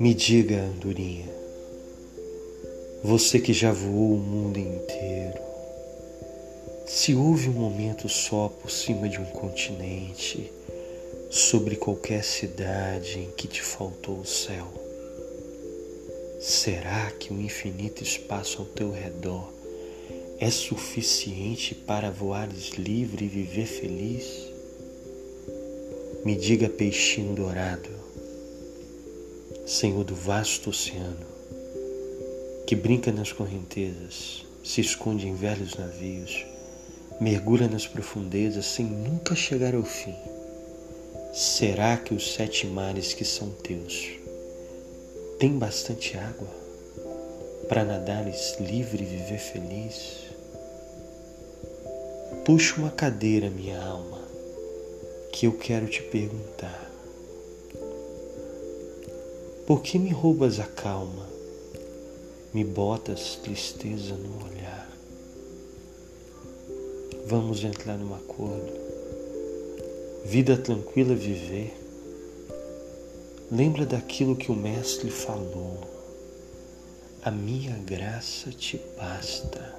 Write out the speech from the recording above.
Me diga, andorinha, você que já voou o mundo inteiro, se houve um momento só por cima de um continente, sobre qualquer cidade em que te faltou o céu, será que o infinito espaço ao teu redor é suficiente para voares livre e viver feliz? Me diga, peixinho dourado, Senhor do vasto oceano, que brinca nas correntezas, se esconde em velhos navios, mergulha nas profundezas sem nunca chegar ao fim. Será que os sete mares que são teus têm bastante água para nadares livre e viver feliz? Puxa uma cadeira, minha alma, que eu quero te perguntar. Por que me roubas a calma? Me botas tristeza no olhar. Vamos entrar num acordo. Vida tranquila viver. Lembra daquilo que o Mestre falou. A minha graça te basta.